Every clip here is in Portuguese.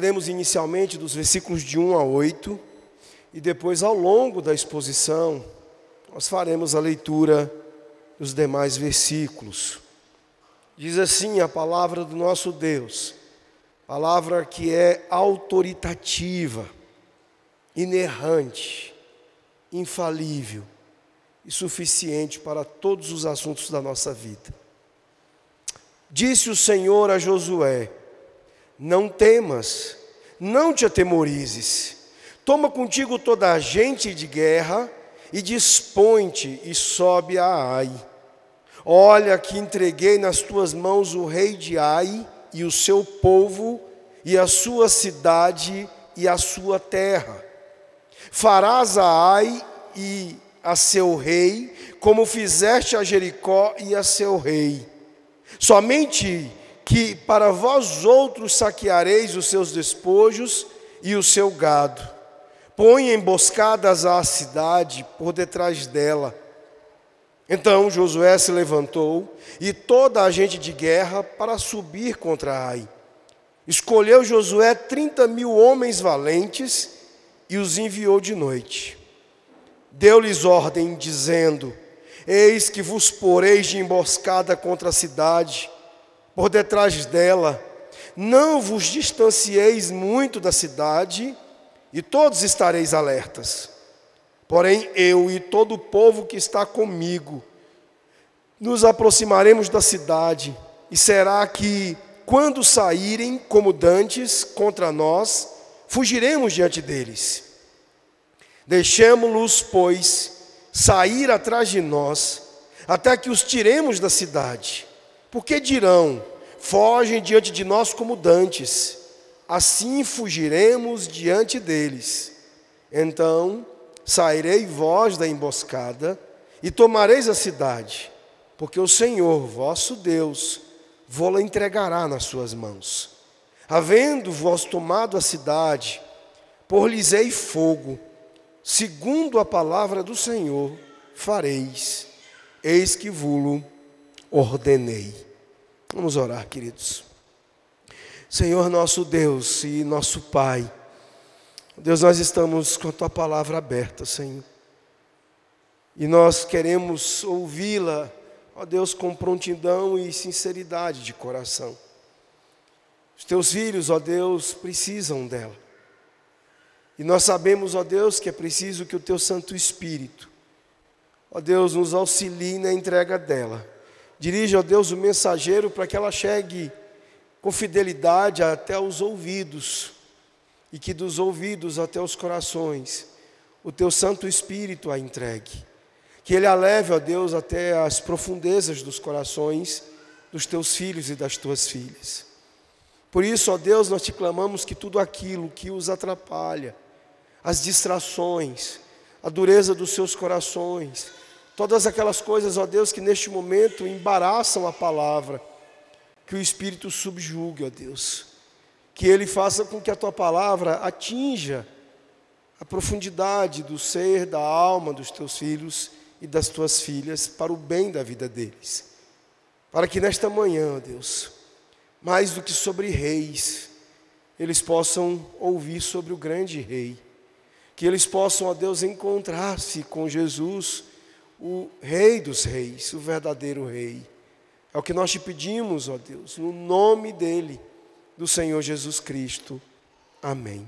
leremos inicialmente dos versículos de 1 a 8, e depois, ao longo da exposição, nós faremos a leitura dos demais versículos. Diz assim a palavra do nosso Deus, palavra que é autoritativa, inerrante, infalível e suficiente para todos os assuntos da nossa vida. Disse o Senhor a Josué: Não temas, não te atemorizes. Toma contigo toda a gente de guerra e dispõe-te e sobe a Ai. Olha que entreguei nas tuas mãos o rei de Ai e o seu povo e a sua cidade e a sua terra. Farás a Ai e a seu rei, como fizeste a Jericó e a seu rei. Somente que para vós outros saqueareis os seus despojos e o seu gado. Põe emboscadas à cidade por detrás dela. Então Josué se levantou e toda a gente de guerra para subir contra Ai. Escolheu Josué trinta mil homens valentes e os enviou de noite. Deu-lhes ordem, dizendo: Eis que vos poreis de emboscada contra a cidade, por detrás dela. Não vos distancieis muito da cidade, e todos estareis alertas. Porém, eu e todo o povo que está comigo, nos aproximaremos da cidade, e será que, quando saírem como dantes contra nós, fugiremos diante deles. Deixemo-los, pois, sair atrás de nós, até que os tiremos da cidade. Porque dirão: fogem diante de nós como dantes, assim fugiremos diante deles. Então sairei vós da emboscada e tomareis a cidade, porque o Senhor, vosso Deus, vou-la entregará nas suas mãos. Havendo vós tomado a cidade, por-lhes-ei fogo, segundo a palavra do Senhor, fareis, eis que vulo ordenei. Vamos orar, queridos. Senhor nosso Deus e nosso Pai, Deus, nós estamos com a tua palavra aberta, Senhor. E nós queremos ouvi-la, ó Deus, com prontidão e sinceridade de coração. Os teus filhos, ó Deus, precisam dela. E nós sabemos, ó Deus, que é preciso que o teu Santo Espírito, ó Deus, nos auxilie na entrega dela. Dirige, ó Deus, o mensageiro para que ela chegue com fidelidade até os ouvidos, e que dos ouvidos até os corações, o teu Santo Espírito a entregue. Que ele a leve, ó Deus, até as profundezas dos corações dos teus filhos e das tuas filhas. Por isso, ó Deus, nós te clamamos que tudo aquilo que os atrapalha, as distrações, a dureza dos seus corações, todas aquelas coisas, ó Deus, que neste momento embaraçam a palavra, que o Espírito subjugue, ó Deus, que ele faça com que a tua palavra atinja a profundidade do ser, da alma dos teus filhos e das tuas filhas, para o bem da vida deles. Para que nesta manhã, ó Deus, mais do que sobre reis, eles possam ouvir sobre o grande rei que eles possam, ó Deus, encontrar-se com Jesus, o Rei dos Reis, o verdadeiro Rei. É o que nós te pedimos, ó Deus, no nome dEle, do Senhor Jesus Cristo. Amém.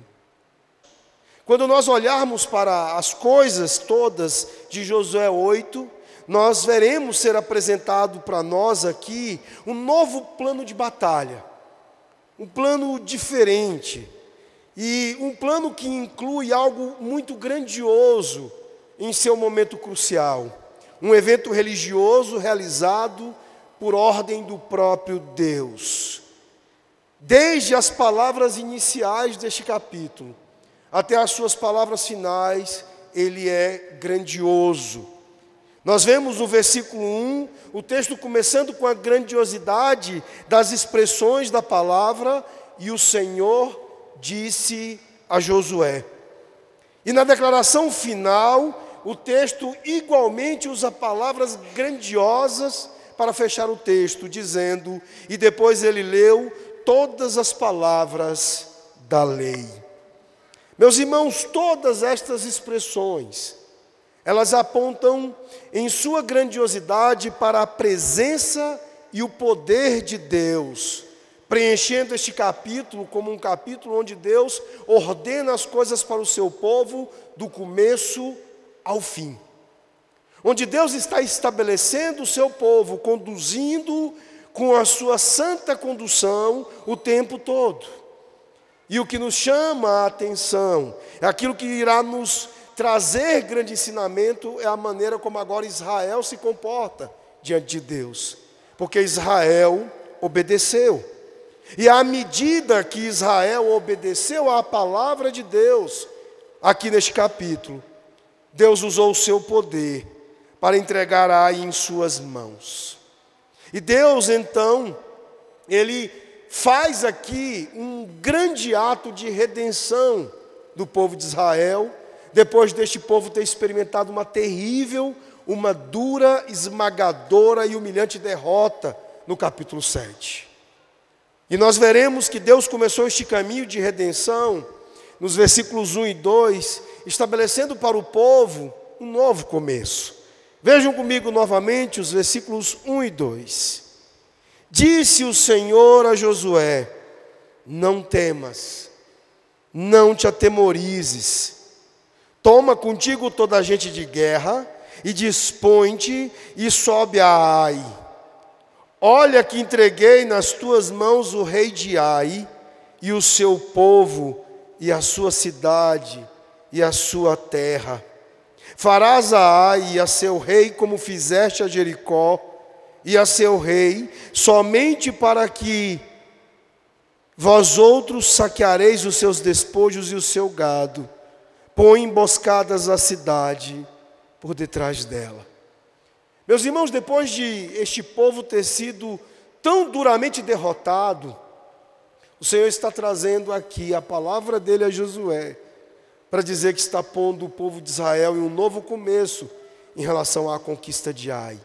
Quando nós olharmos para as coisas todas de Josué 8, nós veremos ser apresentado para nós aqui um novo plano de batalha, um plano diferente e um plano que inclui algo muito grandioso em seu momento crucial. Um evento religioso realizado por ordem do próprio Deus. Desde as palavras iniciais deste capítulo até as suas palavras finais, ele é grandioso. Nós vemos no versículo 1 o texto começando com a grandiosidade das expressões da palavra e o Senhor disse a Josué. E na declaração final, o texto igualmente usa palavras grandiosas para fechar o texto, dizendo: E depois ele leu todas as palavras da lei. Meus irmãos, todas estas expressões, elas apontam em sua grandiosidade para a presença e o poder de Deus, preenchendo este capítulo como um capítulo onde Deus ordena as coisas para o seu povo do começo ao fim. Onde Deus está estabelecendo o seu povo, conduzindo com a sua santa condução o tempo todo. E o que nos chama a atenção, aquilo que irá nos trazer grande ensinamento, é a maneira como agora Israel se comporta diante de Deus. Porque Israel obedeceu. E à medida que Israel obedeceu à palavra de Deus, aqui neste capítulo, Deus usou o seu poder para entregar Ai em suas mãos. E Deus, então, ele faz aqui um grande ato de redenção do povo de Israel, depois deste povo ter experimentado uma terrível, uma dura, esmagadora e humilhante derrota no capítulo 7. E nós veremos que Deus começou este caminho de redenção nos versículos 1 e 2, estabelecendo para o povo um novo começo. Vejam comigo novamente os versículos 1 e 2. Disse o Senhor a Josué: Não temas, não te atemorizes, toma contigo toda a gente de guerra e dispõe-te e sobe a Ai. Olha que entreguei nas tuas mãos o rei de Ai e o seu povo e a sua cidade e a sua terra. Farás a Ai e a seu rei como fizeste a Jericó e a seu rei, somente para que vós outros saqueareis os seus despojos e o seu gado, põe emboscadas a cidade por detrás dela. Meus irmãos, depois de este povo ter sido tão duramente derrotado, o Senhor está trazendo aqui a palavra dele a Josué, para dizer que está pondo o povo de Israel em um novo começo em relação à conquista de Ai.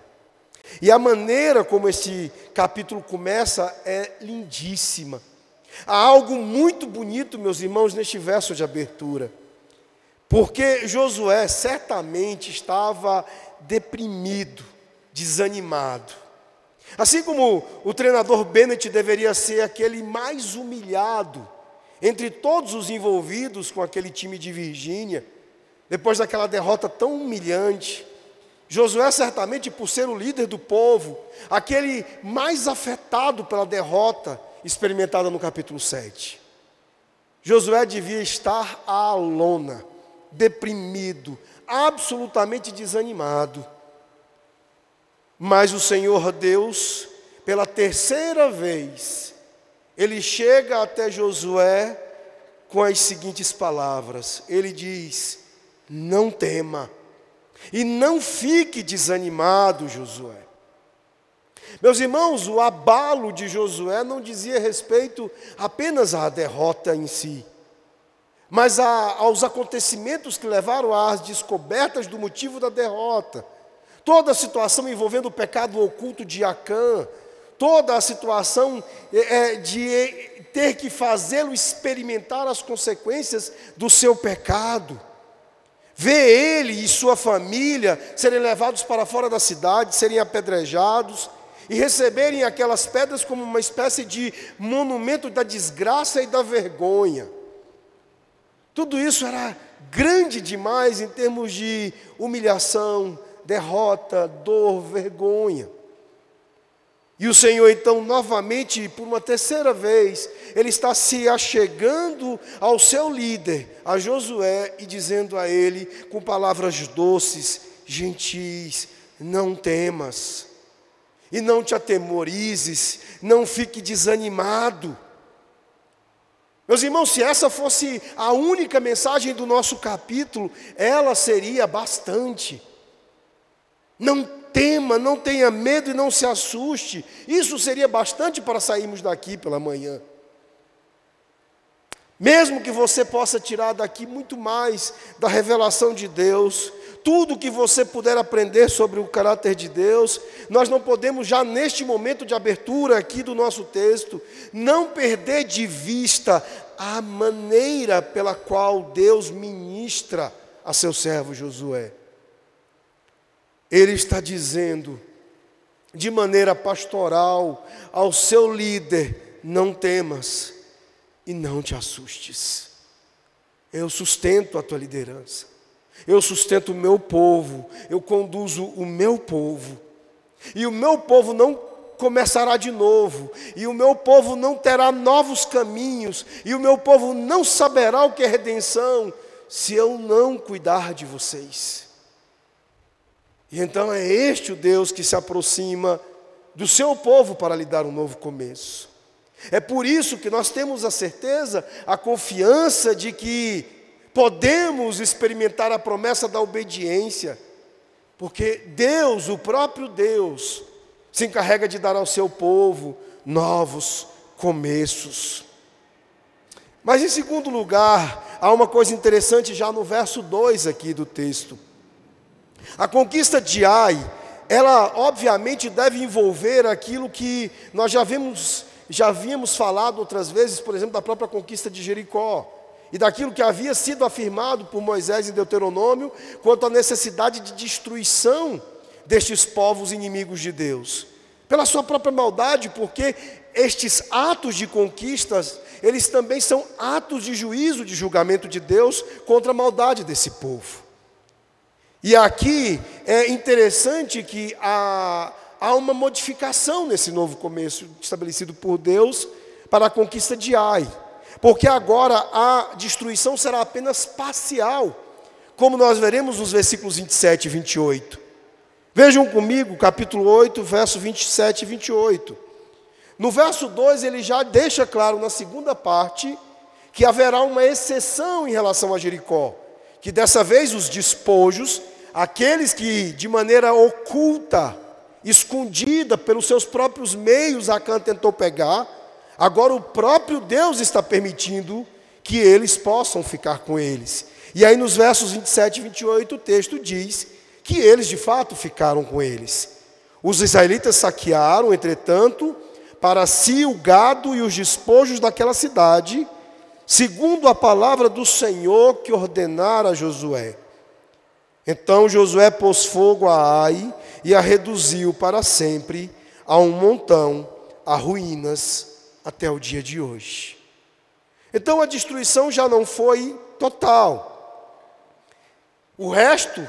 E a maneira como esse capítulo começa é lindíssima. Há algo muito bonito, meus irmãos, neste verso de abertura. Porque Josué certamente estava deprimido, desanimado. Assim como o treinador Bennett deveria ser aquele mais humilhado entre todos os envolvidos com aquele time de Virgínia, depois daquela derrota tão humilhante, Josué, certamente, por ser o líder do povo, aquele mais afetado pela derrota experimentada no capítulo 7. Josué devia estar à lona, deprimido, absolutamente desanimado. Mas o Senhor Deus, pela terceira vez, ele chega até Josué com as seguintes palavras: Ele diz: Não tema e não fique desanimado, Josué. Meus irmãos, o abalo de Josué não dizia respeito apenas à derrota em si, mas a, aos acontecimentos que levaram às descobertas do motivo da derrota. Toda a situação envolvendo o pecado oculto de Acã, toda a situação é, é de ter que fazê-lo experimentar as consequências do seu pecado ver ele e sua família serem levados para fora da cidade, serem apedrejados e receberem aquelas pedras como uma espécie de monumento da desgraça e da vergonha. Tudo isso era grande demais em termos de humilhação, derrota, dor, vergonha. E o Senhor, então, novamente, por uma terceira vez, ele está se achegando ao seu líder, a Josué, e dizendo a ele, com palavras doces, gentis: Não temas, e não te atemorizes, não fique desanimado. Meus irmãos, se essa fosse a única mensagem do nosso capítulo, ela seria bastante. Não tema, não tenha medo e não se assuste. Isso seria bastante para sairmos daqui pela manhã. Mesmo que você possa tirar daqui muito mais da revelação de Deus, tudo que você puder aprender sobre o caráter de Deus, nós não podemos já neste momento de abertura aqui do nosso texto, não perder de vista a maneira pela qual Deus ministra a seu servo Josué. Ele está dizendo, de maneira pastoral, ao seu líder: não temas e não te assustes. Eu sustento a tua liderança, eu sustento o meu povo, eu conduzo o meu povo, e o meu povo não começará de novo, e o meu povo não terá novos caminhos, e o meu povo não saberá o que é redenção, se eu não cuidar de vocês. E então é este o Deus que se aproxima do seu povo para lhe dar um novo começo. É por isso que nós temos a certeza, a confiança de que podemos experimentar a promessa da obediência, porque Deus, o próprio Deus, se encarrega de dar ao seu povo novos começos. Mas em segundo lugar, há uma coisa interessante já no verso 2 aqui do texto. A conquista de Ai, ela obviamente deve envolver aquilo que nós já vimos, já havíamos falado outras vezes, por exemplo, da própria conquista de Jericó e daquilo que havia sido afirmado por Moisés em Deuteronômio quanto à necessidade de destruição destes povos inimigos de Deus. Pela sua própria maldade, porque estes atos de conquistas, eles também são atos de juízo, de julgamento de Deus contra a maldade desse povo. E aqui é interessante que há, há uma modificação nesse novo começo estabelecido por Deus para a conquista de Ai. Porque agora a destruição será apenas parcial, como nós veremos nos versículos 27 e 28. Vejam comigo, capítulo 8, verso 27 e 28. No verso 2, ele já deixa claro na segunda parte que haverá uma exceção em relação a Jericó, que dessa vez os despojos Aqueles que de maneira oculta, escondida pelos seus próprios meios, Acã tentou pegar, agora o próprio Deus está permitindo que eles possam ficar com eles. E aí nos versos 27 e 28 o texto diz que eles de fato ficaram com eles. Os israelitas saquearam, entretanto, para si o gado e os despojos daquela cidade, segundo a palavra do Senhor que ordenara a Josué. Então Josué pôs fogo a Ai e a reduziu para sempre a um montão, a ruínas, até o dia de hoje. Então a destruição já não foi total. O resto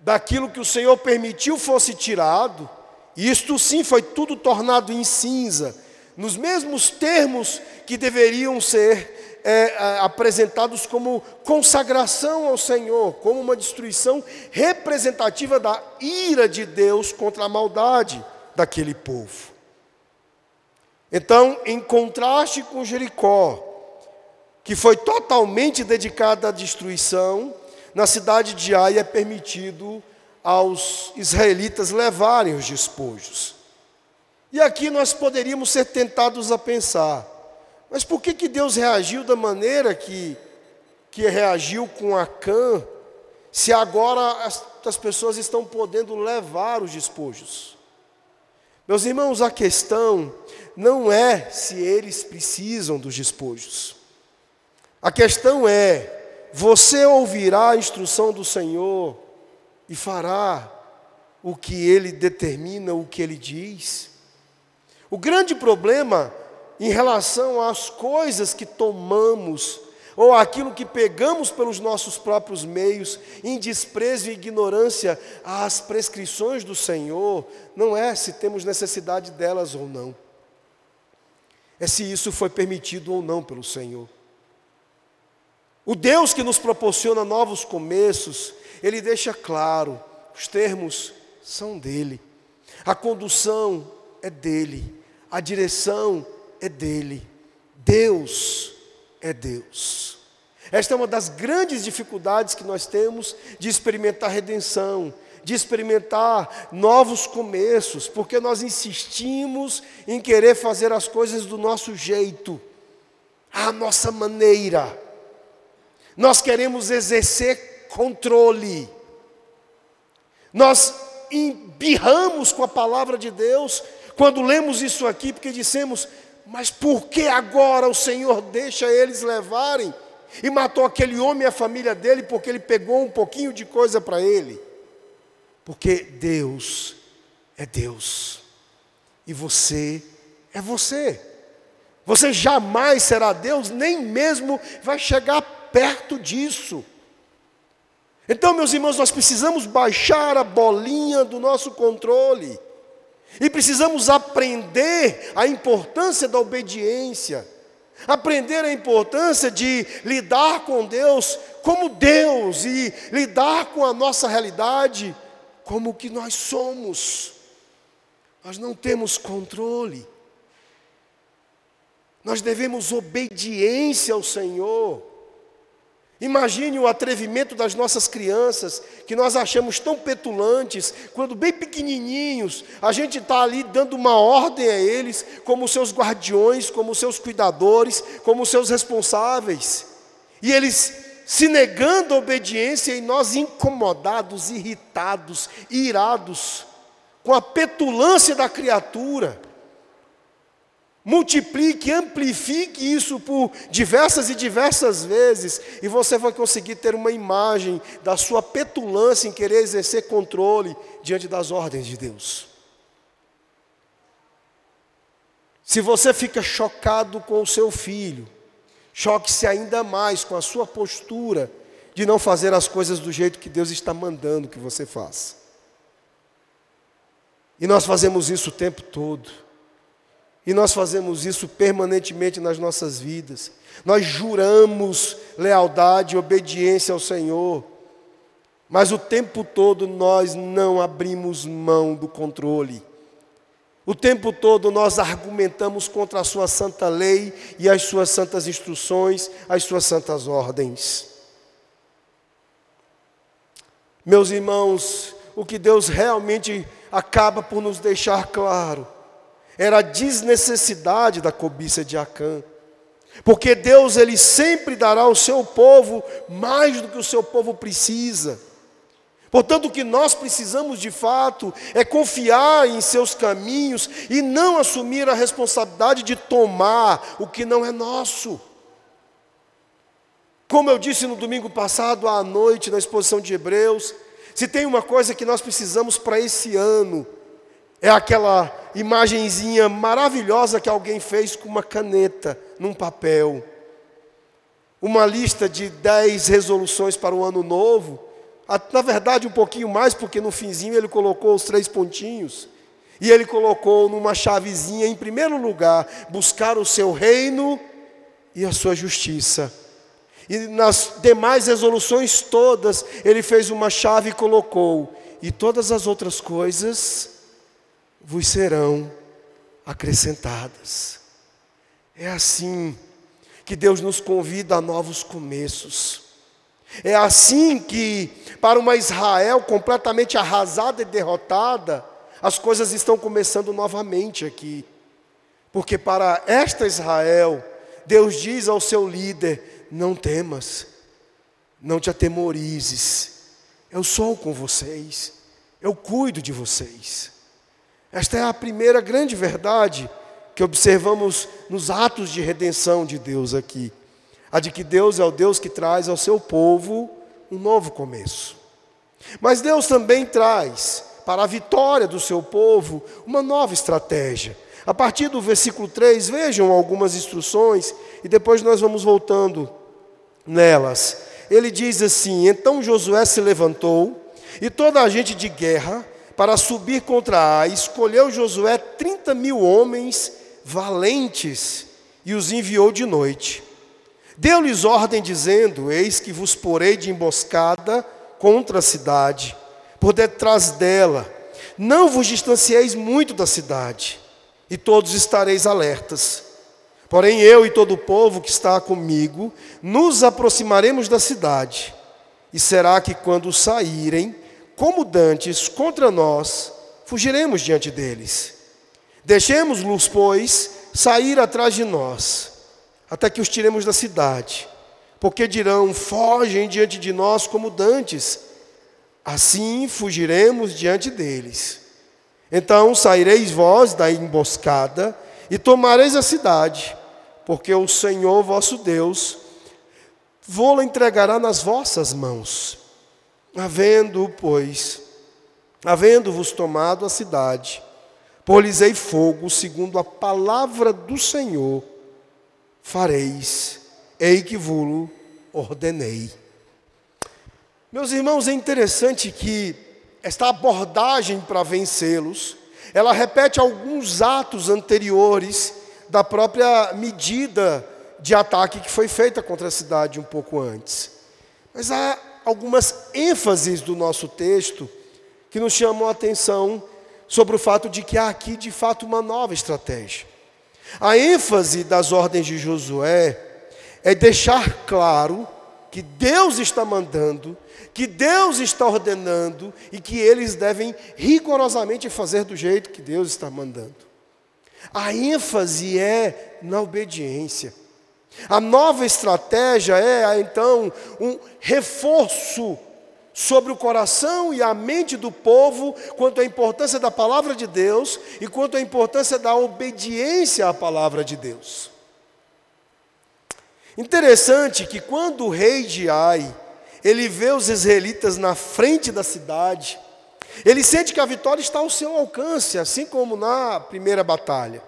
daquilo que o Senhor permitiu fosse tirado, isto sim foi tudo tornado em cinza, nos mesmos termos que deveriam ser é, apresentados como consagração ao Senhor, como uma destruição representativa da ira de Deus contra a maldade daquele povo. Então, em contraste com Jericó, que foi totalmente dedicada à destruição, na cidade de Ai é permitido aos israelitas levarem os despojos. E aqui nós poderíamos ser tentados a pensar: mas por que, que Deus reagiu da maneira que, que reagiu com Acã, se agora as, as pessoas estão podendo levar os despojos? Meus irmãos, a questão não é se eles precisam dos despojos. A questão é: você ouvirá a instrução do Senhor e fará o que ele determina, o que ele diz? O grande problema em relação às coisas que tomamos, ou aquilo que pegamos pelos nossos próprios meios, em desprezo e ignorância às prescrições do Senhor, não é se temos necessidade delas ou não, é se isso foi permitido ou não pelo Senhor. O Deus que nos proporciona novos começos, Ele deixa claro, os termos são dele, a condução é dele, a direção é dele. Deus é Deus. Esta é uma das grandes dificuldades que nós temos de experimentar redenção, de experimentar novos começos, porque nós insistimos em querer fazer as coisas do nosso jeito, à nossa maneira. Nós queremos exercer controle. Nós embirramos com a palavra de Deus quando lemos isso aqui, porque dissemos: Mas por que agora o Senhor deixa eles levarem? E matou aquele homem e a família dele porque ele pegou um pouquinho de coisa para ele. Porque Deus é Deus. E você é você. Você jamais será Deus, nem mesmo vai chegar perto disso. Então, meus irmãos, nós precisamos baixar a bolinha do nosso controle. E precisamos aprender a importância da obediência. Aprender a importância de lidar com Deus como Deus e lidar com a nossa realidade como que nós somos. Nós não temos controle. Nós devemos obediência ao Senhor. Imagine o atrevimento das nossas crianças, que nós achamos tão petulantes, quando bem pequenininhos, a gente está ali dando uma ordem a eles, como seus guardiões, como seus cuidadores, como seus responsáveis. E eles se negando a obediência e nós incomodados, irritados, irados, com a petulância da criatura. Multiplique, amplifique isso por diversas e diversas vezes, e você vai conseguir ter uma imagem da sua petulância em querer exercer controle diante das ordens de Deus. Se você fica chocado com o seu filho, choque-se ainda mais com a sua postura de não fazer as coisas do jeito que Deus está mandando que você faça. E nós fazemos isso o tempo todo. E nós fazemos isso permanentemente nas nossas vidas. Nós juramos lealdade e obediência ao Senhor, mas o tempo todo nós não abrimos mão do controle. O tempo todo nós argumentamos contra a Sua santa lei e as Suas santas instruções, as Suas santas ordens. Meus irmãos, o que Deus realmente acaba por nos deixar claro era a desnecessidade da cobiça de Acã. Porque Deus ele sempre dará ao seu povo mais do que o seu povo precisa. Portanto, o que nós precisamos de fato é confiar em seus caminhos e não assumir a responsabilidade de tomar o que não é nosso. Como eu disse no domingo passado à noite na exposição de Hebreus, se tem uma coisa que nós precisamos para esse ano, é aquela imagenzinha maravilhosa que alguém fez com uma caneta num papel. Uma lista de dez resoluções para o ano novo. Na verdade, um pouquinho mais, porque no finzinho ele colocou os três pontinhos. E ele colocou numa chavezinha, em primeiro lugar, buscar o seu reino e a sua justiça. E nas demais resoluções todas, ele fez uma chave e colocou. E todas as outras coisas vos serão acrescentadas. É assim que Deus nos convida a novos começos. É assim que, para uma Israel completamente arrasada e derrotada, as coisas estão começando novamente aqui. Porque para esta Israel, Deus diz ao seu líder: não temas, não te atemorizes, eu sou com vocês, eu cuido de vocês. Esta é a primeira grande verdade que observamos nos atos de redenção de Deus aqui. A de que Deus é o Deus que traz ao seu povo um novo começo. Mas Deus também traz para a vitória do seu povo uma nova estratégia. A partir do versículo 3, vejam algumas instruções e depois nós vamos voltando nelas. Ele diz assim: Então Josué se levantou e toda a gente de guerra para subir contra Ai, escolheu Josué 30 mil homens valentes e os enviou de noite. Deu-lhes ordem, dizendo: Eis que vos porei de emboscada contra a cidade, por detrás dela. Não vos distancieis muito da cidade, e todos estareis alertas. Porém, eu e todo o povo que está comigo nos aproximaremos da cidade, e será que quando saírem, como dantes contra nós, fugiremos diante deles. Deixemos-los, pois, sair atrás de nós, até que os tiremos da cidade, porque dirão: fogem diante de nós como dantes, assim fugiremos diante deles. Então saireis vós da emboscada e tomareis a cidade, porque o Senhor vosso Deus vou-la entregará nas vossas mãos. Havendo, pois, havendo-vos tomado a cidade, polisei fogo, segundo a palavra do Senhor, fareis, ei que vos ordenei. Meus irmãos, é interessante que esta abordagem para vencê-los, ela repete alguns atos anteriores da própria medida de ataque que foi feita contra a cidade um pouco antes. Mas há algumas ênfases do nosso texto que nos chamam a atenção sobre o fato de que há aqui de fato uma nova estratégia. A ênfase das ordens de Josué é deixar claro que Deus está mandando, que Deus está ordenando e que eles devem rigorosamente fazer do jeito que Deus está mandando. A ênfase é na obediência. A nova estratégia é, então, um reforço sobre o coração e a mente do povo quanto à importância da palavra de Deus e quanto à importância da obediência à palavra de Deus. Interessante que quando o rei de Ai, ele vê os israelitas na frente da cidade, ele sente que a vitória está ao seu alcance, assim como na primeira batalha.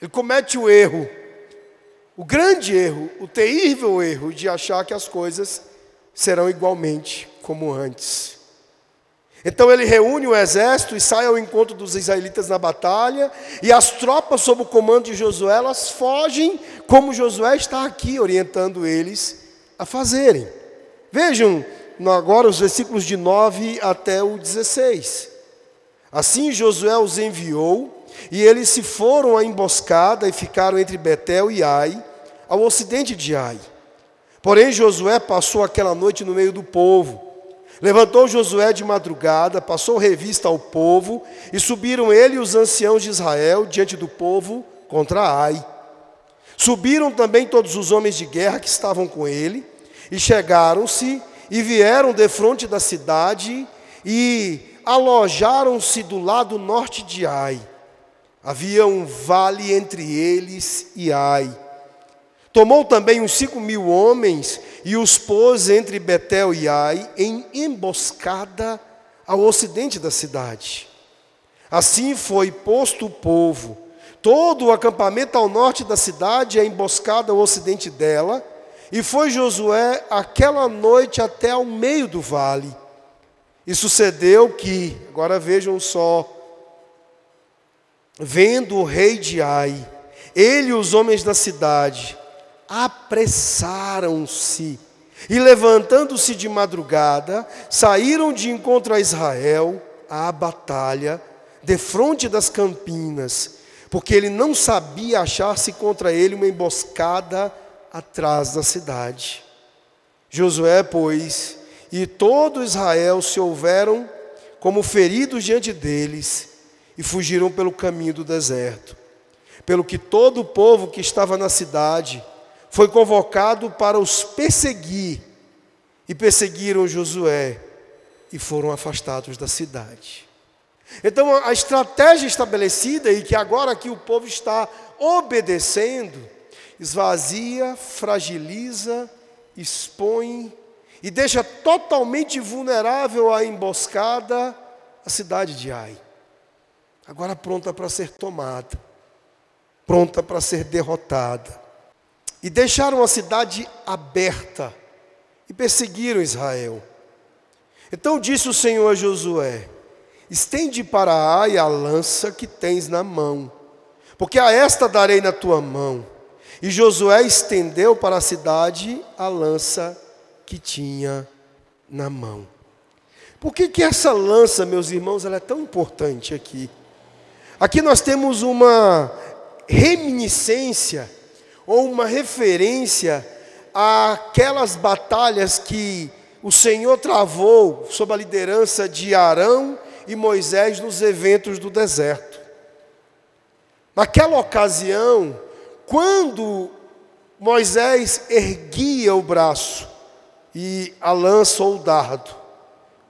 Ele comete o erro o grande erro, o terrível erro de achar que as coisas serão igualmente como antes. Então ele reúne o exército e sai ao encontro dos israelitas na batalha, e as tropas, sob o comando de Josué, elas fogem, como Josué está aqui orientando eles a fazerem. Vejam agora os versículos de 9 até o 16. Assim Josué os enviou, e eles se foram à emboscada e ficaram entre Betel e Ai, ao ocidente de Ai. Porém, Josué passou aquela noite no meio do povo. Levantou Josué de madrugada, passou revista ao povo, e subiram ele e os anciãos de Israel diante do povo contra Ai. Subiram também todos os homens de guerra que estavam com ele, e chegaram-se e vieram defronte da cidade e alojaram-se do lado norte de Ai. Havia um vale entre eles e Ai. Tomou também uns cinco mil homens e os pôs entre Betel e Ai, em emboscada ao ocidente da cidade. Assim foi posto o povo, todo o acampamento ao norte da cidade, a emboscada ao ocidente dela, e foi Josué aquela noite até ao meio do vale. E sucedeu que, agora vejam só, vendo o rei de Ai, ele e os homens da cidade, apressaram-se e, levantando-se de madrugada, saíram de encontro a Israel à batalha, defronte das campinas, porque ele não sabia achar-se contra ele uma emboscada atrás da cidade. Josué, pois, e todo Israel se houveram como feridos diante deles e fugiram pelo caminho do deserto. Pelo que todo o povo que estava na cidade foi convocado para os perseguir, e perseguiram Josué e foram afastados da cidade. Então, a estratégia estabelecida e que agora aqui o povo está obedecendo, esvazia, fragiliza, expõe e deixa totalmente vulnerável à emboscada a cidade de Ai. Agora pronta para ser tomada, pronta para ser derrotada. E deixaram a cidade aberta e perseguiram Israel. Então disse o Senhor a Josué: Estende para Ai a lança que tens na mão, porque a esta darei na tua mão. E Josué estendeu para a cidade a lança que tinha na mão. Por que, que essa lança, meus irmãos, ela é tão importante aqui? Aqui nós temos uma reminiscência ou uma referência àquelas batalhas que o Senhor travou sob a liderança de Arão e Moisés nos eventos do deserto. Naquela ocasião, quando Moisés erguia o braço e a lança ou o dardo,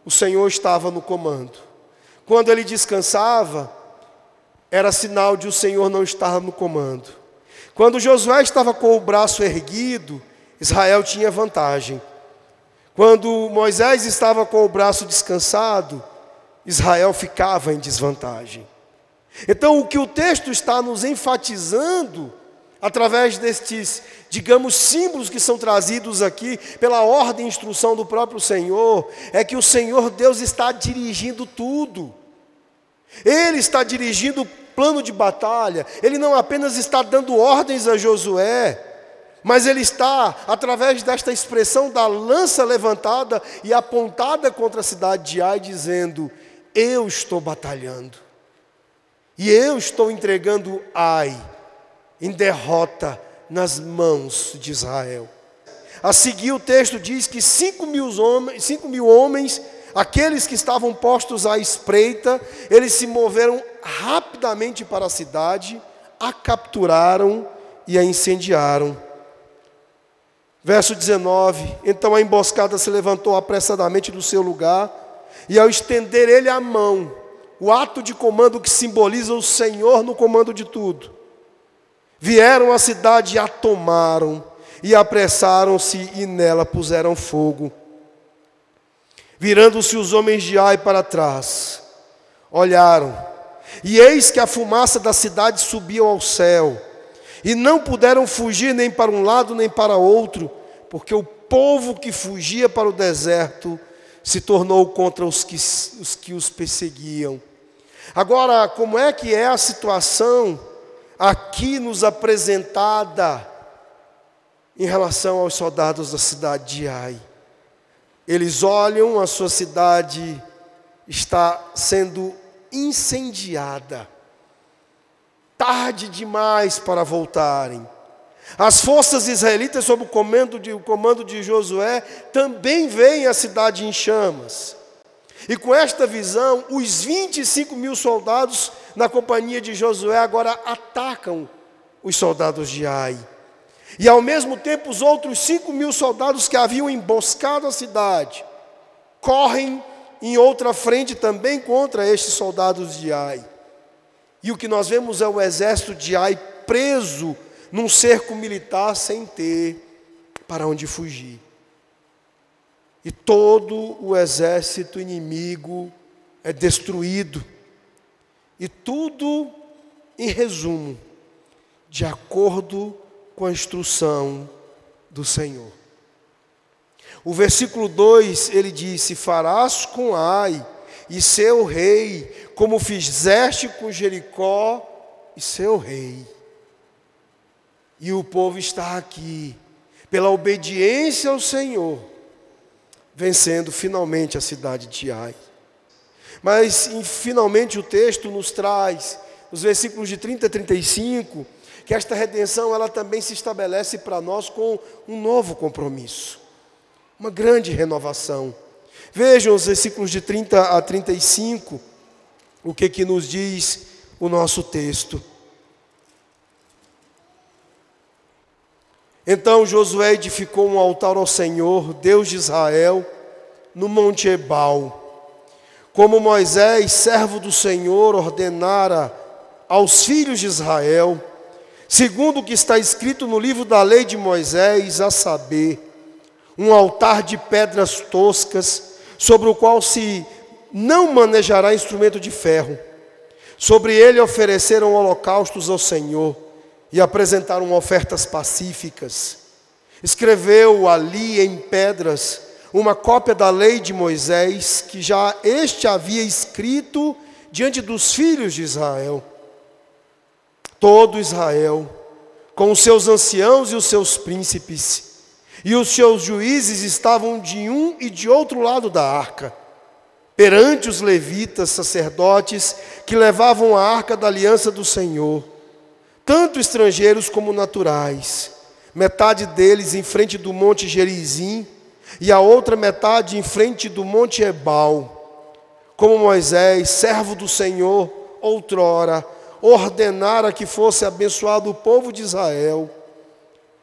o Senhor estava no comando. Quando ele descansava, era sinal de o Senhor não estar no comando. Quando Josué estava com o braço erguido, Israel tinha vantagem. Quando Moisés estava com o braço descansado, Israel ficava em desvantagem. Então, o que o texto está nos enfatizando, através destes, digamos, símbolos que são trazidos aqui, pela ordem e instrução do próprio Senhor, é que o Senhor Deus está dirigindo tudo. Ele está dirigindo o plano de batalha, ele não apenas está dando ordens a Josué, mas ele está, através desta expressão da lança levantada e apontada contra a cidade de Ai, dizendo: Eu estou batalhando, e eu estou entregando Ai em derrota nas mãos de Israel. A seguir, o texto diz que cinco mil homens, cinco mil homens aqueles que estavam postos à espreita, eles se moveram rapidamente para a cidade, a capturaram e a incendiaram. Verso 19: Então a emboscada se levantou apressadamente do seu lugar, e ao estender ele a mão, o ato de comando que simboliza o Senhor no comando de tudo, vieram à cidade e a tomaram, e apressaram-se e nela puseram fogo. Virando-se os homens de Ai para trás, olharam, e eis que a fumaça da cidade subiu ao céu, e não puderam fugir nem para um lado nem para outro, porque o povo que fugia para o deserto se tornou contra os que os, que os perseguiam. Agora, como é que é a situação aqui nos apresentada em relação aos soldados da cidade de Ai? Eles olham, a sua cidade está sendo incendiada. Tarde demais para voltarem. As forças israelitas, sob o comando de, o comando de Josué, também veem a cidade em chamas. E com esta visão, os 25 mil soldados na companhia de Josué agora atacam os soldados de Ai. E ao mesmo tempo, os outros cinco mil soldados que haviam emboscado a cidade correm em outra frente também contra estes soldados de Ai. E o que nós vemos é o exército de Ai preso num cerco militar sem ter para onde fugir. E todo o exército inimigo é destruído. E tudo, em resumo, de acordo com com a instrução do Senhor. O versículo 2 ele disse: Farás com Ai e seu rei, como fizeste com Jericó e seu rei. E o povo está aqui, pela obediência ao Senhor, vencendo finalmente a cidade de Ai. Mas finalmente o texto nos traz, os versículos de 30 a 35, que esta redenção ela também se estabelece para nós com um novo compromisso, uma grande renovação. Vejam os versículos de 30 a 35, o que que nos diz o nosso texto. Então Josué edificou um altar ao Senhor, Deus de Israel, no monte Ebal, como Moisés, servo do Senhor, ordenara aos filhos de Israel, segundo o que está escrito no livro da lei de Moisés, a saber, um altar de pedras toscas, sobre o qual se não manejará instrumento de ferro. Sobre ele ofereceram holocaustos ao Senhor e apresentaram ofertas pacíficas. Escreveu ali em pedras uma cópia da lei de Moisés, que já este havia escrito diante dos filhos de Israel todo Israel, com os seus anciãos e os seus príncipes, e os seus juízes estavam de um e de outro lado da arca, perante os levitas, sacerdotes, que levavam a arca da aliança do Senhor, tanto estrangeiros como naturais, metade deles em frente do monte Gerizim, e a outra metade em frente do monte Ebal, como Moisés, servo do Senhor, outrora, ordenara que fosse abençoado o povo de Israel.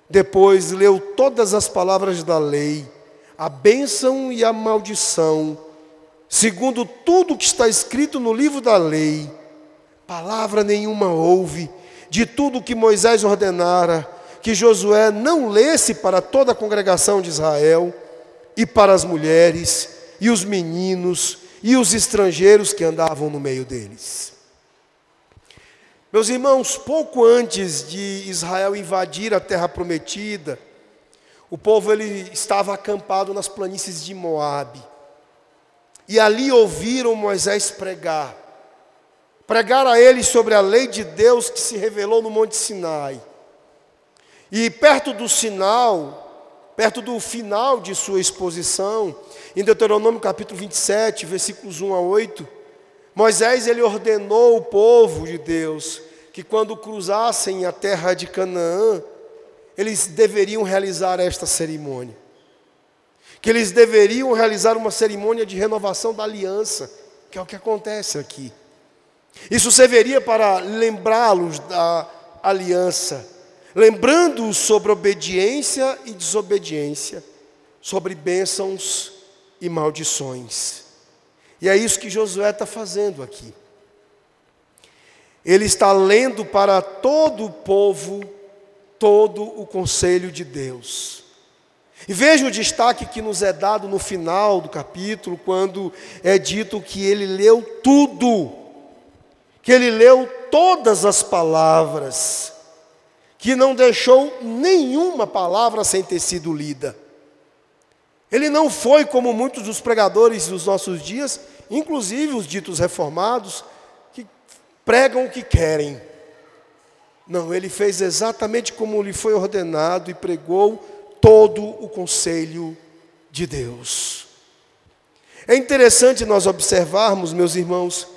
Depois leu todas as palavras da lei, a bênção e a maldição, segundo tudo que está escrito no livro da lei. palavra nenhuma houve de tudo que Moisés ordenara, que Josué não lesse para toda a congregação de Israel, e para as mulheres, e os meninos, e os estrangeiros que andavam no meio deles. Meus irmãos, pouco antes de Israel invadir a terra prometida, o povo ele estava acampado nas planícies de Moabe. E ali ouviram Moisés pregar. Pregar a eles sobre a lei de Deus que se revelou no Monte Sinai. E perto do sinal, perto do final de sua exposição, em Deuteronômio capítulo 27, versículos 1 a 8, Moisés ele ordenou o povo de Deus que quando cruzassem a terra de Canaã, eles deveriam realizar esta cerimônia. Que eles deveriam realizar uma cerimônia de renovação da aliança, que é o que acontece aqui. Isso serviria para lembrá-los da aliança, lembrando-os sobre obediência e desobediência, sobre bênçãos e maldições. E é isso que Josué está fazendo aqui. Ele está lendo para todo o povo todo o conselho de Deus. E veja o destaque que nos é dado no final do capítulo, quando é dito que ele leu tudo, que ele leu todas as palavras, que não deixou nenhuma palavra sem ter sido lida. Ele não foi como muitos dos pregadores dos nossos dias, inclusive os ditos reformados, que pregam o que querem. Não, ele fez exatamente como lhe foi ordenado e pregou todo o conselho de Deus. É interessante nós observarmos, meus irmãos,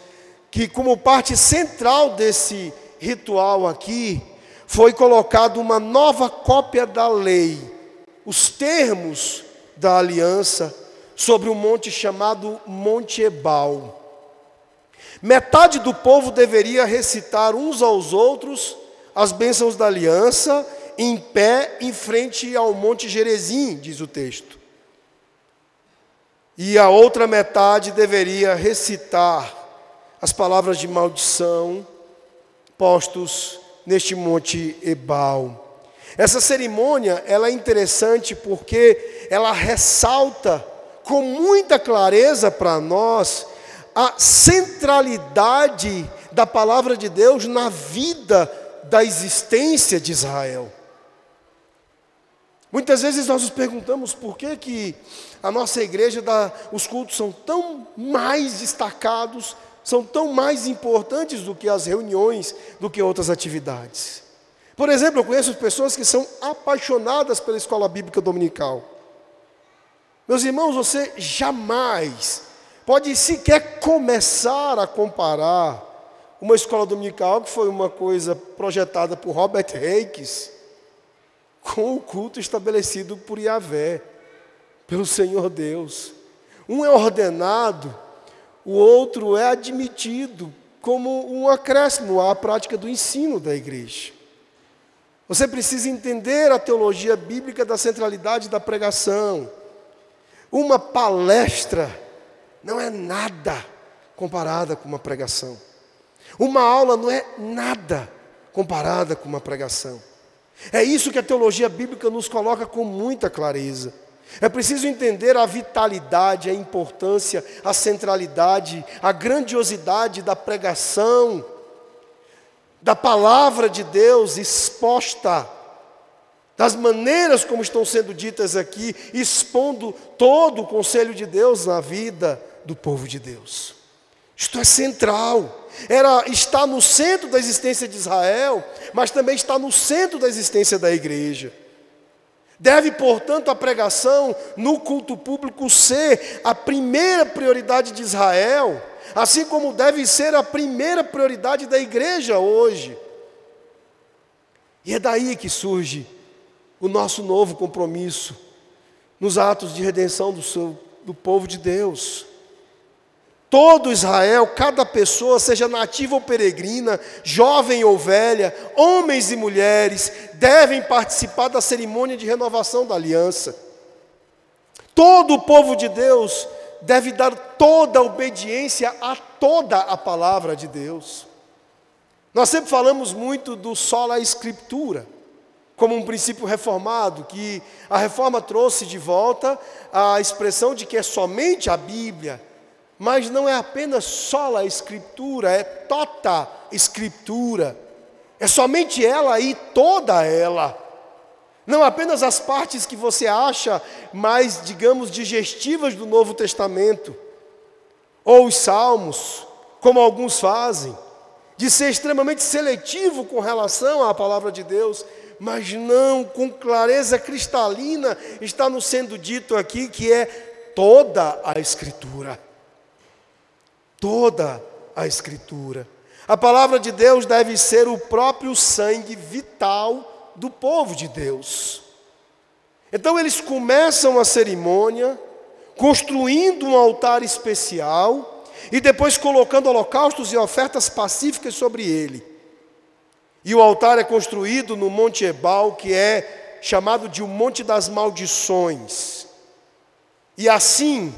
que como parte central desse ritual aqui, foi colocado uma nova cópia da lei, os termos da aliança, sobre um monte chamado Monte Ebal. Metade do povo deveria recitar uns aos outros as bênçãos da aliança em pé em frente ao Monte Gerezim, diz o texto. E a outra metade deveria recitar as palavras de maldição postos neste Monte Ebal. Essa cerimônia, ela é interessante porque ela ressalta com muita clareza para nós a centralidade da palavra de Deus na vida da existência de Israel. Muitas vezes nós nos perguntamos por que, que a nossa igreja, dá, os cultos são tão mais destacados, são tão mais importantes do que as reuniões, do que outras atividades. Por exemplo, eu conheço pessoas que são apaixonadas pela escola bíblica dominical. Meus irmãos, você jamais pode sequer começar a comparar uma escola dominical que foi uma coisa projetada por Robert Reikes, com o culto estabelecido por Yahvé, pelo Senhor Deus. Um é ordenado, o outro é admitido como um acréscimo à prática do ensino da igreja. Você precisa entender a teologia bíblica da centralidade da pregação. Uma palestra não é nada comparada com uma pregação. Uma aula não é nada comparada com uma pregação. É isso que a teologia bíblica nos coloca com muita clareza. É preciso entender a vitalidade, a importância, a centralidade, a grandiosidade da pregação, da palavra de Deus exposta, das maneiras como estão sendo ditas aqui, expondo todo o conselho de Deus na vida do povo de Deus. Isto é central era está no centro da existência de Israel, mas também está no centro da existência da igreja. Deve, portanto, a pregação no culto público ser a primeira prioridade de Israel, assim como deve ser a primeira prioridade da igreja hoje. E é daí que surge o nosso novo compromisso nos atos de redenção do, seu, do povo de Deus. Todo Israel, cada pessoa, seja nativa ou peregrina, jovem ou velha, homens e mulheres, devem participar da cerimônia de renovação da aliança. Todo o povo de Deus deve dar toda a obediência a toda a palavra de Deus. Nós sempre falamos muito do sola escritura, como um princípio reformado, que a reforma trouxe de volta a expressão de que é somente a Bíblia, mas não é apenas sola escritura, é tota escritura. É somente ela e toda ela. Não apenas as partes que você acha mais, digamos, digestivas do Novo Testamento, ou os salmos, como alguns fazem, de ser extremamente seletivo com relação à palavra de Deus, mas não com clareza cristalina está nos sendo dito aqui que é toda a Escritura. Toda a Escritura. A palavra de Deus deve ser o próprio sangue vital do povo de Deus. Então eles começam a cerimônia construindo um altar especial e depois colocando holocaustos e ofertas pacíficas sobre ele. E o altar é construído no Monte Ebal, que é chamado de o Monte das Maldições. E assim,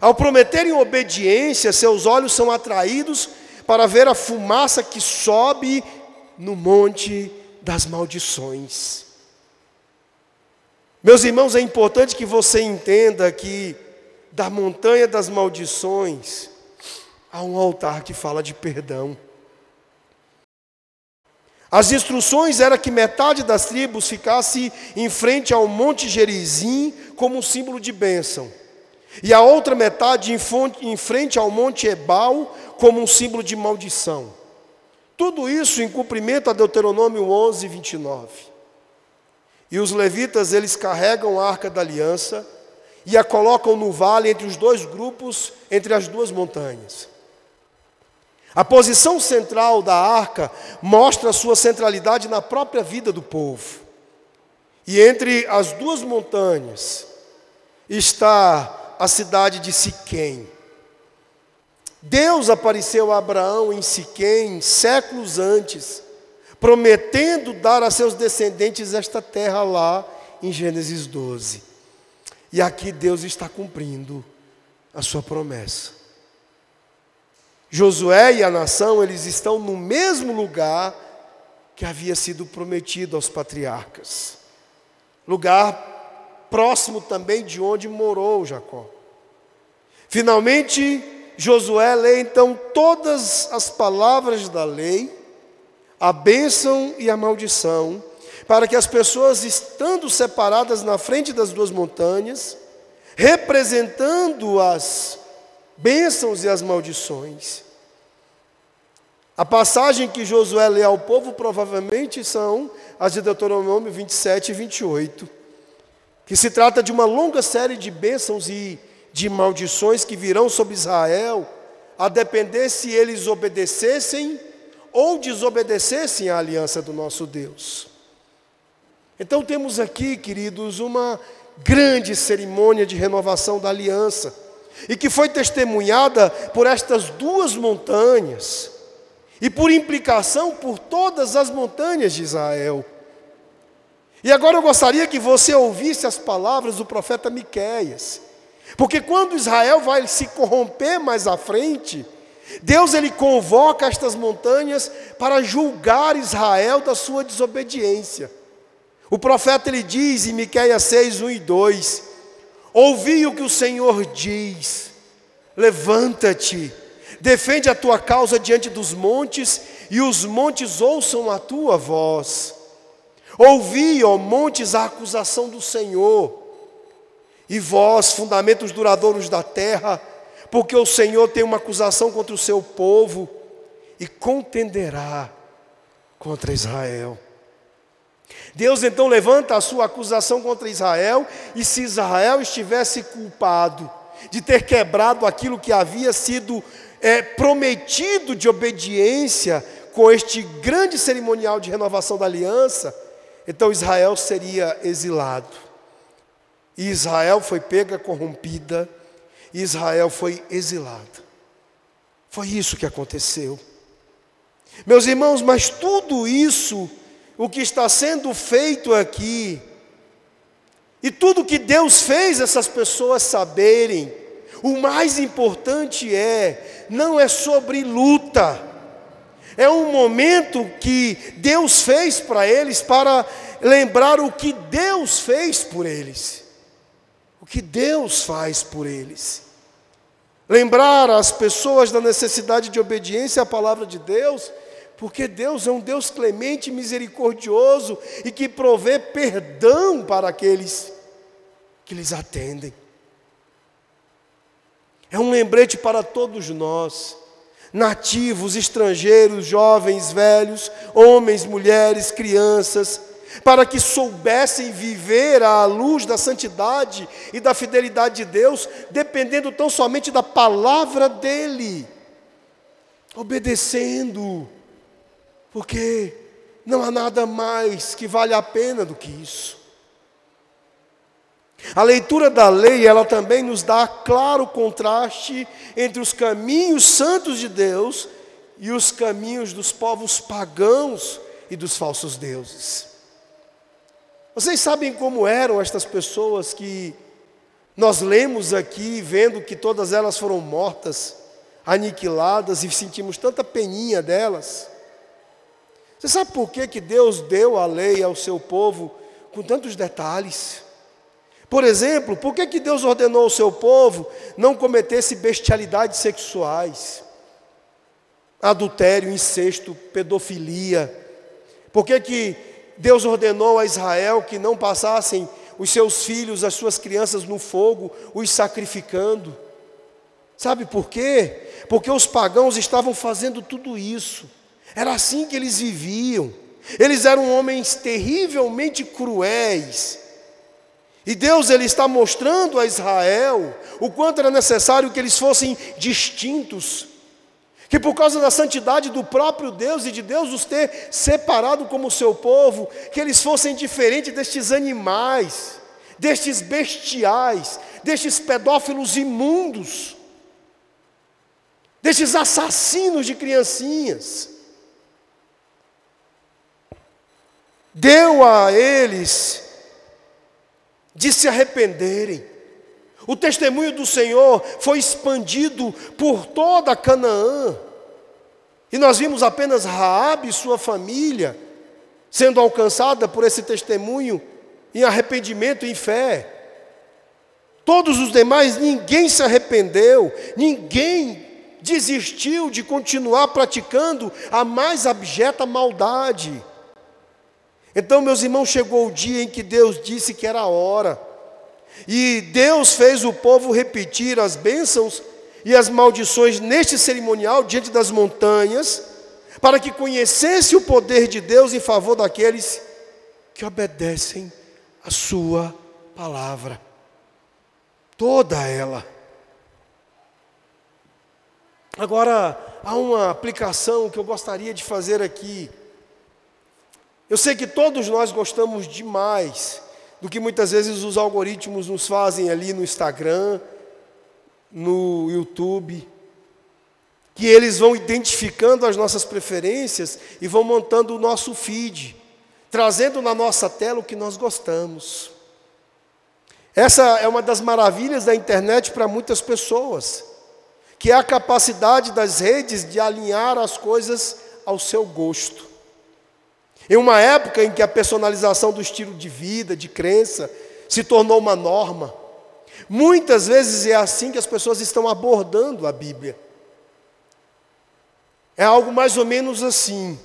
ao prometerem obediência, seus olhos são atraídos para ver a fumaça que sobe no monte das maldições. Meus irmãos, é importante que você entenda que da montanha das maldições há um altar que fala de perdão. As instruções era que metade das tribos ficasse em frente ao Monte Gerizim como um símbolo de bênção, e a outra metade em frente ao Monte Ebal como um símbolo de maldição. Tudo isso em cumprimento a Deuteronômio 11, 29. E os levitas, eles carregam a arca da aliança e a colocam no vale entre os dois grupos, entre as duas montanhas. A posição central da arca mostra sua centralidade na própria vida do povo. E entre as duas montanhas está a cidade de Siquém. Deus apareceu a Abraão em Siquém séculos antes, prometendo dar a seus descendentes esta terra lá em Gênesis 12. E aqui Deus está cumprindo a sua promessa. Josué e a nação, eles estão no mesmo lugar que havia sido prometido aos patriarcas. Lugar próximo também de onde morou Jacó. Finalmente, Josué lê então todas as palavras da lei, a bênção e a maldição, para que as pessoas, estando separadas na frente das duas montanhas, representando as bênçãos e as maldições. A passagem que Josué lê ao povo provavelmente são as de Deuteronômio 27 e 28, que se trata de uma longa série de bênçãos e de maldições que virão sobre Israel, a depender se eles obedecessem ou desobedecessem à aliança do nosso Deus. Então temos aqui, queridos, uma grande cerimônia de renovação da aliança, e que foi testemunhada por estas duas montanhas, e por implicação por todas as montanhas de Israel. E agora eu gostaria que você ouvisse as palavras do profeta Miqueias. Porque quando Israel vai se corromper mais à frente, Deus ele convoca estas montanhas para julgar Israel da sua desobediência. O profeta ele diz em Miqueias 6, 1 e 2: Ouvi o que o Senhor diz, levanta-te, defende a tua causa diante dos montes, e os montes ouçam a tua voz. Ouvi, ó montes, a acusação do Senhor e vós, fundamentos duradouros da terra, porque o Senhor tem uma acusação contra o seu povo e contenderá contra Israel. Deus então levanta a sua acusação contra Israel, e se Israel estivesse culpado de ter quebrado aquilo que havia sido é, prometido de obediência com este grande cerimonial de renovação da aliança, então Israel seria exilado. E Israel foi pega corrompida, e Israel foi exilada. Foi isso que aconteceu. Meus irmãos, mas tudo isso, o que está sendo feito aqui, e tudo que Deus fez essas pessoas saberem, o mais importante é, não é sobre luta, É um momento que Deus fez para eles para lembrar o que Deus fez por eles. O que Deus faz por eles. Lembrar as pessoas da necessidade de obediência à palavra de Deus, porque Deus é um Deus clemente, misericordioso e que provê perdão para aqueles que lhes atendem. É um lembrete para todos nós, nativos, estrangeiros, jovens, velhos, homens, mulheres, crianças, para que soubessem viver à luz da santidade e da fidelidade de Deus, dependendo tão somente da palavra dEle, obedecendo, porque não há nada mais que vale a pena do que isso. A leitura da lei, ela também nos dá claro contraste entre os caminhos santos de Deus e os caminhos dos povos pagãos e dos falsos deuses. Vocês sabem como eram estas pessoas que nós lemos aqui, vendo que todas elas foram mortas, aniquiladas e sentimos tanta peninha delas? Você sabe por que, que Deus deu a lei ao seu povo com tantos detalhes? Por exemplo, por que, que Deus ordenou ao seu povo não cometesse bestialidades sexuais? Adultério, incesto, pedofilia. Por que, que Deus ordenou a Israel que não passassem os seus filhos, as suas crianças no fogo, os sacrificando? Sabe por quê? Porque os pagãos estavam fazendo tudo isso. Era assim que eles viviam. Eles eram homens terrivelmente cruéis e Deus ele está mostrando a Israel o quanto era necessário que eles fossem distintos, que por causa da santidade do próprio Deus e de Deus os ter separado como seu povo, que eles fossem diferentes destes animais, destes bestiais, destes pedófilos imundos, destes assassinos de criancinhas. Deu a eles de se arrependerem. O testemunho do Senhor foi expandido por toda Canaã. E nós vimos apenas Raabe e sua família sendo alcançada por esse testemunho em arrependimento e em fé. Todos os demais, ninguém se arrependeu, ninguém desistiu de continuar praticando a mais abjeta maldade. Então, meus irmãos, chegou o dia em que Deus disse que era a hora. E Deus fez o povo repetir as bênçãos e as maldições neste cerimonial diante das montanhas, para que conhecesse o poder de Deus em favor daqueles que obedecem a sua palavra. Toda ela. Agora, há uma aplicação que eu gostaria de fazer aqui eu sei que todos nós gostamos demais do que muitas vezes os algoritmos nos fazem ali no Instagram, no YouTube, que eles vão identificando as nossas preferências e vão montando o nosso feed, trazendo na nossa tela o que nós gostamos. Essa é uma das maravilhas da internet para muitas pessoas, que é a capacidade das redes de alinhar as coisas ao seu gosto. Em uma época em que a personalização do estilo de vida, de crença, se tornou uma norma, muitas vezes é assim que as pessoas estão abordando a Bíblia. É algo mais ou menos assim.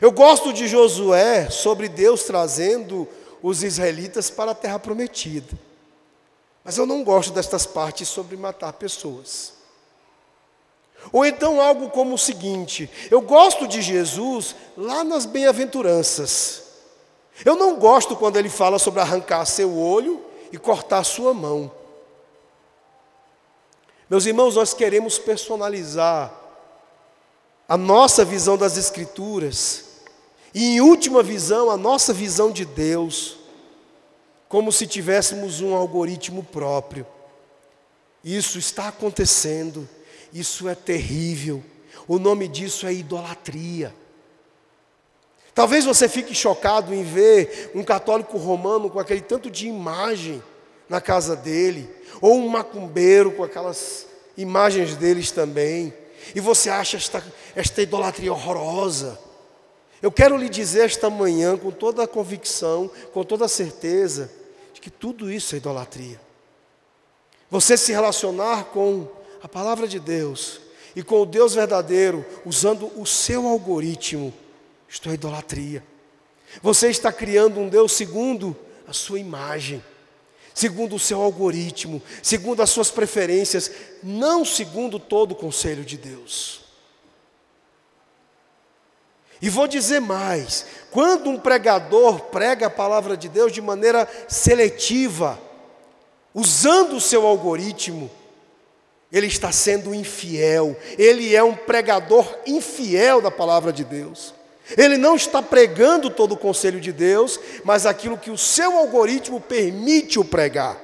Eu gosto de Josué sobre Deus trazendo os israelitas para a terra prometida. Mas eu não gosto destas partes sobre matar pessoas. Ou então algo como o seguinte: eu gosto de Jesus lá nas bem-aventuranças. Eu não gosto quando ele fala sobre arrancar seu olho e cortar sua mão. Meus irmãos, nós queremos personalizar a nossa visão das Escrituras e, em última visão, a nossa visão de Deus, como se tivéssemos um algoritmo próprio. Isso está acontecendo. Isso é terrível. O nome disso é idolatria. Talvez você fique chocado em ver um católico romano com aquele tanto de imagem na casa dele, ou um macumbeiro com aquelas imagens deles também. e você acha esta, esta idolatria horrorosa. Eu quero lhe dizer esta manhã, com toda a convicção, com toda a certeza, de que tudo isso é idolatria. Você se relacionar com a palavra de Deus e com o Deus verdadeiro, usando o seu algoritmo, isto é idolatria. Você está criando um Deus segundo a sua imagem, segundo o seu algoritmo, segundo as suas preferências, não segundo todo o conselho de Deus. E vou dizer mais: quando um pregador prega a palavra de Deus de maneira seletiva, usando o seu algoritmo, ele está sendo infiel, ele é um pregador infiel da palavra de Deus. Ele não está pregando todo o conselho de Deus, mas aquilo que o seu algoritmo permite o pregar.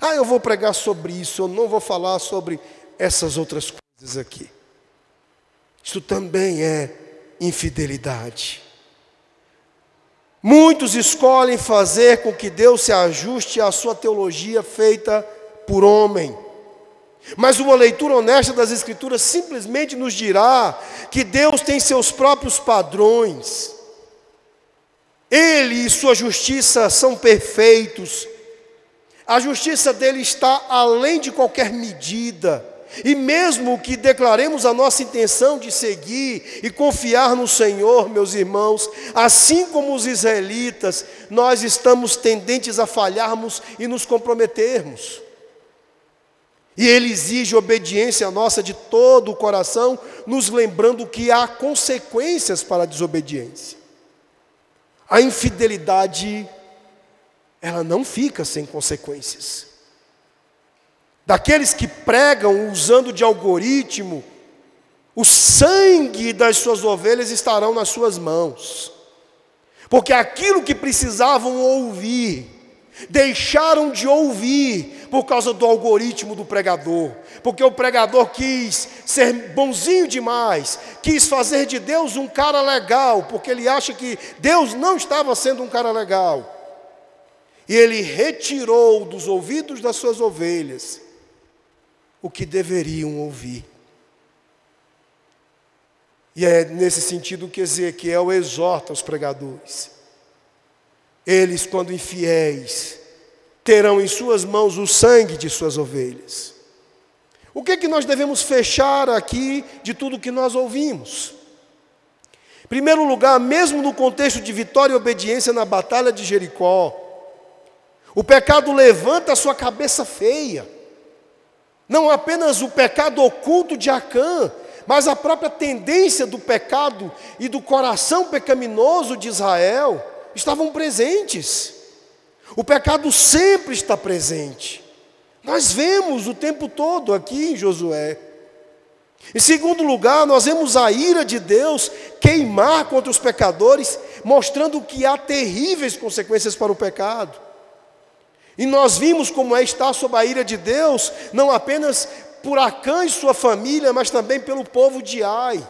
Ah, eu vou pregar sobre isso, eu não vou falar sobre essas outras coisas aqui. Isso também é infidelidade. Muitos escolhem fazer com que Deus se ajuste à sua teologia feita por homem. Mas uma leitura honesta das Escrituras simplesmente nos dirá que Deus tem seus próprios padrões. Ele e sua justiça são perfeitos. A justiça dele está além de qualquer medida. E mesmo que declaremos a nossa intenção de seguir e confiar no Senhor, meus irmãos, assim como os israelitas, nós estamos tendentes a falharmos e nos comprometermos. E Ele exige obediência nossa de todo o coração, nos lembrando que há consequências para a desobediência. A infidelidade, ela não fica sem consequências. Daqueles que pregam usando de algoritmo, o sangue das suas ovelhas estarão nas suas mãos. Porque aquilo que precisavam ouvir, deixaram de ouvir por causa do algoritmo do pregador, porque o pregador quis ser bonzinho demais, quis fazer de Deus um cara legal, porque ele acha que Deus não estava sendo um cara legal. E ele retirou dos ouvidos das suas ovelhas o que deveriam ouvir. E é nesse sentido que Ezequiel exorta os pregadores. Eles, quando infiéis, terão em suas mãos o sangue de suas ovelhas. O que é que nós devemos fechar aqui de tudo que nós ouvimos? Em primeiro lugar, mesmo no contexto de vitória e obediência na batalha de Jericó, o pecado levanta a sua cabeça feia. Não apenas o pecado oculto de Acã, mas a própria tendência do pecado e do coração pecaminoso de Israel estavam presentes. O pecado sempre está presente. Nós vemos o tempo todo aqui em Josué. Em segundo lugar, nós vemos a ira de Deus queimar contra os pecadores, mostrando que há terríveis consequências para o pecado. E nós vimos como é estar sob a ira de Deus, não apenas por Acã e sua família, mas também pelo povo de Ai.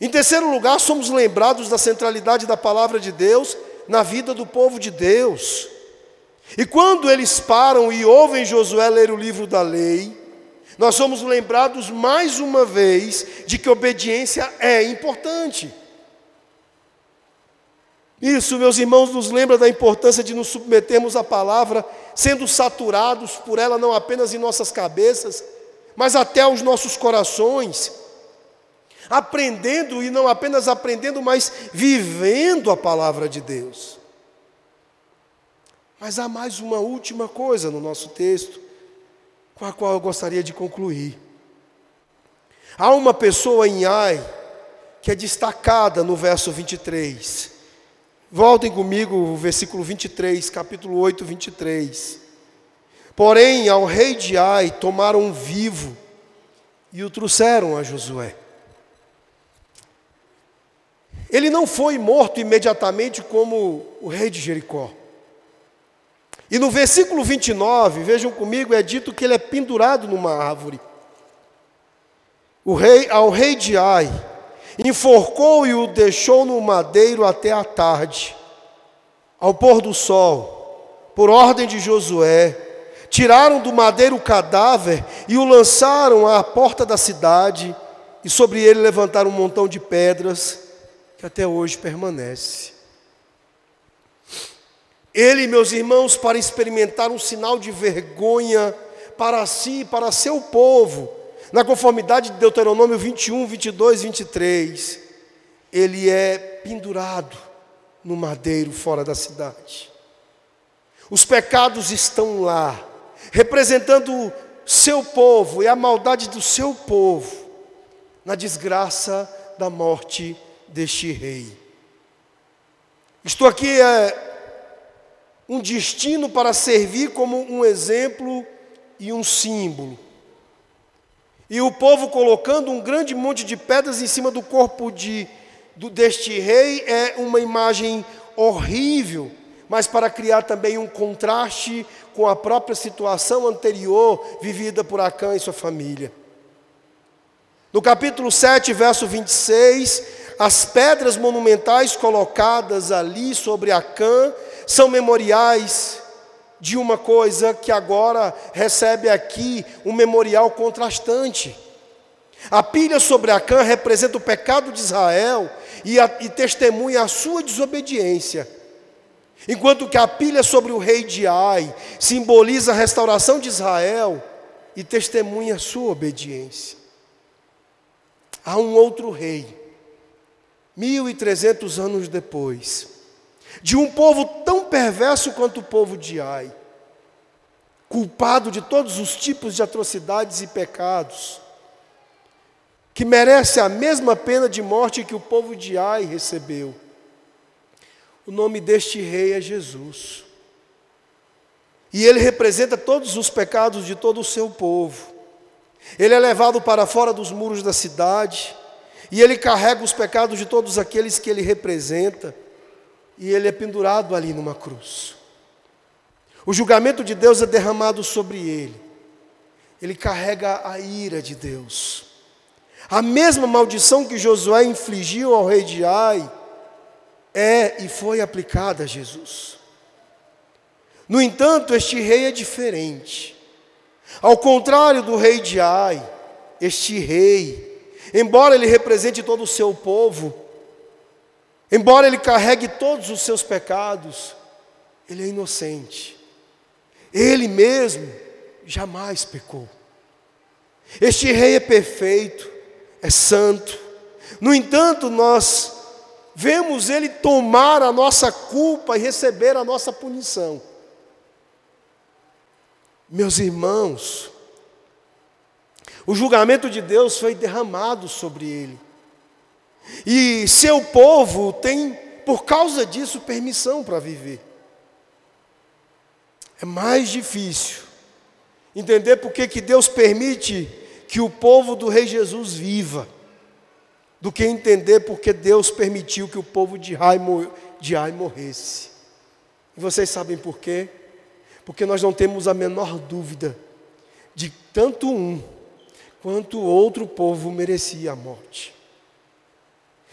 Em terceiro lugar, somos lembrados da centralidade da palavra de Deus na vida do povo de Deus. E quando eles param e ouvem Josué ler o livro da lei, nós somos lembrados mais uma vez de que obediência é importante. Isso, meus irmãos, nos lembra da importância de nos submetermos à palavra, sendo saturados por ela não apenas em nossas cabeças, mas até aos nossos corações aprendendo e não apenas aprendendo, mas vivendo a palavra de Deus. Mas há mais uma última coisa no nosso texto, com a qual eu gostaria de concluir. Há uma pessoa em Ai que é destacada no verso 23. Voltem comigo o versículo 23, capítulo 8, 23. Porém, ao rei de Ai tomaram vivo e o trouxeram a Josué. Ele não foi morto imediatamente como o rei de Jericó. E no versículo 29, vejam comigo, é dito que ele é pendurado numa árvore. O rei, ao rei de Ai, enforcou e o deixou no madeiro até a tarde. Ao pôr do sol, por ordem de Josué, Tiraram do madeiro o cadáver e o lançaram à porta da cidade, e sobre ele levantaram um montão de pedras que até hoje permanece. Ele, meus irmãos, para experimentar um sinal de vergonha para si, para seu povo, na conformidade de Deuteronômio 21, 22, 23, ele é pendurado no madeiro fora da cidade. Os pecados estão lá, representando seu povo e a maldade do seu povo, na desgraça da morte deste rei. Estou aqui é um destino para servir como um exemplo e um símbolo. E o povo colocando um grande monte de pedras em cima do corpo de, do, deste rei é uma imagem horrível, mas para criar também um contraste com a própria situação anterior vivida por Acã e sua família. No capítulo 7, verso 26, as pedras monumentais colocadas ali sobre Acã são memoriais de uma coisa que agora recebe aqui um memorial contrastante. A pilha sobre Acã representa o pecado de Israel e, a, e testemunha a sua desobediência. Enquanto que a pilha sobre o rei de Ai simboliza a restauração de Israel e testemunha a sua obediência. Há um outro rei, mil e trezentos anos depois, de um povo tão perverso quanto o povo de Ai, culpado de todos os tipos de atrocidades e pecados, que merece a mesma pena de morte que o povo de Ai recebeu. O nome deste rei é Jesus. E ele representa todos os pecados de todo o seu povo. Ele é levado para fora dos muros da cidade, e ele carrega os pecados de todos aqueles que ele representa e ele é pendurado ali numa cruz. O julgamento de Deus é derramado sobre ele. Ele carrega a ira de Deus. A mesma maldição que Josué infligiu ao rei de Ai é e foi aplicada a Jesus. No entanto, este rei é diferente. Ao contrário do rei de Ai, este rei, embora ele represente todo o seu povo, Embora ele carregue todos os seus pecados, ele é inocente. Ele mesmo jamais pecou. Este rei é perfeito, é santo. No entanto, nós vemos ele tomar a nossa culpa e receber a nossa punição. Meus irmãos, o julgamento de Deus foi derramado sobre ele. E seu povo tem, por causa disso, permissão para viver. É mais difícil entender por que Deus permite que o povo do Rei Jesus viva, do que entender porque Deus permitiu que o povo de Ai, de Ai morresse. E vocês sabem por quê? Porque nós não temos a menor dúvida de tanto um quanto outro povo merecia a morte.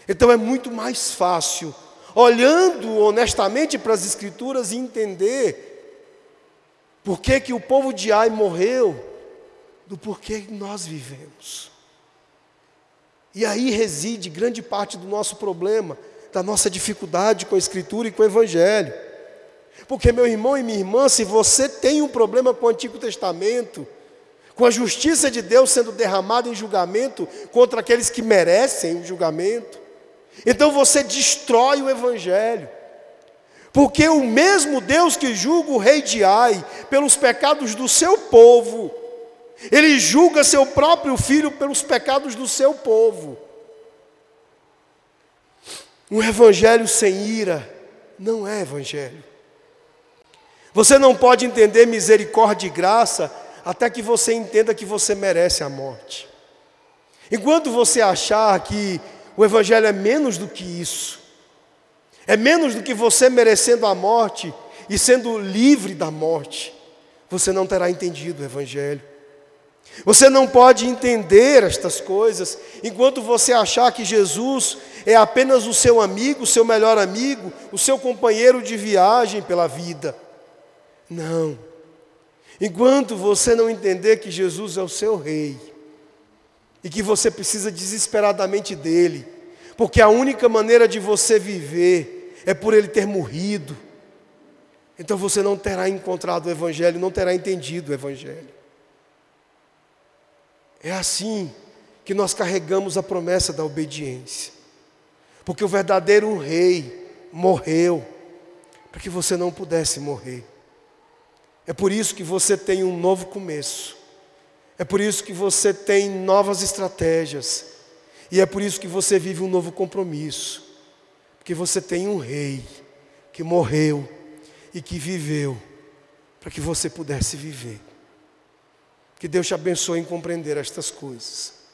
Então é muito mais fácil, olhando honestamente para as Escrituras, entender por que, que o povo de Ai morreu, do porquê nós vivemos. E aí reside grande parte do nosso problema, da nossa dificuldade com a Escritura e com o Evangelho. Porque, meu irmão e minha irmã, se você tem um problema com o Antigo Testamento, com a justiça de Deus sendo derramada em julgamento contra aqueles que merecem o julgamento, então você destrói o Evangelho. Porque o mesmo Deus que julga o rei de Ai pelos pecados do seu povo, ele julga seu próprio filho pelos pecados do seu povo. Um evangelho sem ira não é evangelho. Você não pode entender misericórdia e graça até que você entenda que você merece a morte. Enquanto você achar que o Evangelho é menos do que isso. É menos do que você merecendo a morte e sendo livre da morte. Você não terá entendido o Evangelho. Você não pode entender estas coisas enquanto você achar que Jesus é apenas o seu amigo, o seu melhor amigo, o seu companheiro de viagem pela vida. Não. Enquanto você não entender que Jesus é o seu rei e que você precisa desesperadamente dele, porque a única maneira de você viver é por ele ter morrido, então você não terá encontrado o Evangelho, não terá entendido o Evangelho. É assim que nós carregamos a promessa da obediência, porque o verdadeiro rei morreu para que você não pudesse morrer. É por isso que você tem um novo começo. É por isso que você tem novas estratégias. E é por isso que você vive um novo compromisso. Porque você tem um rei que morreu e que viveu para que você pudesse viver. Que Deus te abençoe em compreender estas coisas.